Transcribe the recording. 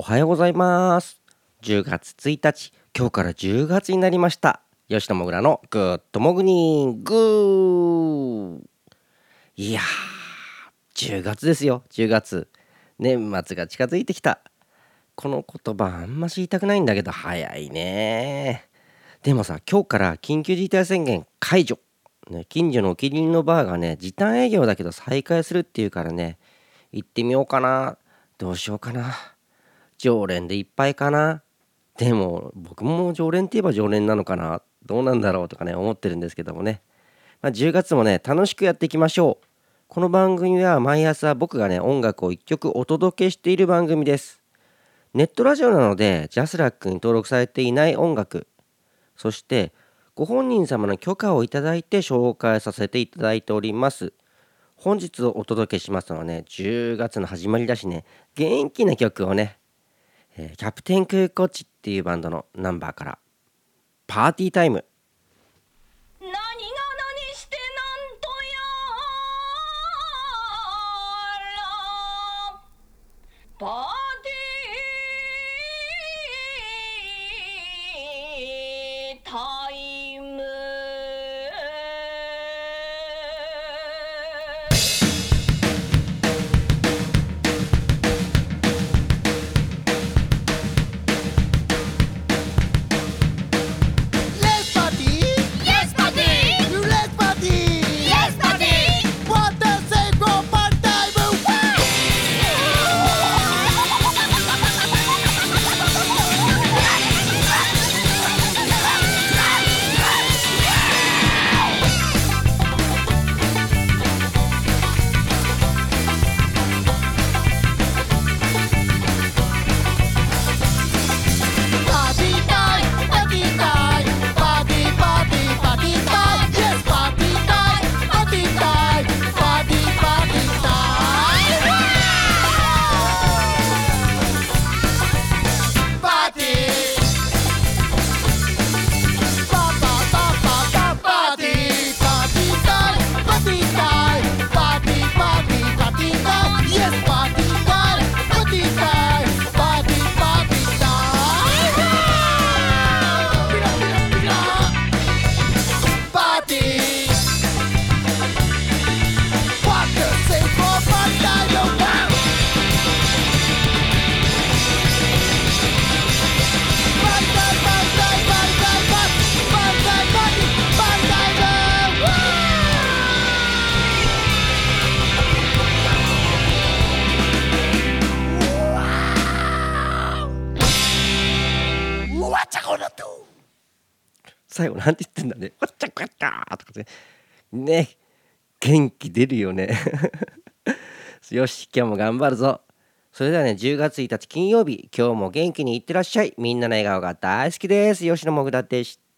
おはようございます。10月1日今日から10月になりました。吉野もぐらのグッドモグニング。いやー10月ですよ。10月年末が近づいてきた。この言葉あんまし言いたくないんだけど早いね。でもさ今日から緊急事態宣言解除。ね、近所のお気に入りのバーがね時短営業だけど再開するっていうからね行ってみようかな。どうしようかな。常連でいっぱいかな。でも僕も常連って言えば常連なのかな。どうなんだろうとかね思ってるんですけどもね、まあ、10月もね楽しくやっていきましょう。この番組は毎朝僕がね音楽を1曲お届けしている番組です。ネットラジオなのでジャスラックに登録されていない音楽。そしてご本人様の許可をいただいて紹介させていただいております。本日お届けしますのはね10月の始まりだしね元気な曲をね、えー、キャプテンクーコッチっていうバンドのナンバーからパーティータイム。最後なんて言ってんだね「わっちゃこやった」とかねね。元気出るよね。よし今日も頑張るぞ。それではね10月1日金曜日今日も元気にいってらっしゃい。みんなの笑顔が大好きです。吉野もぐだでした。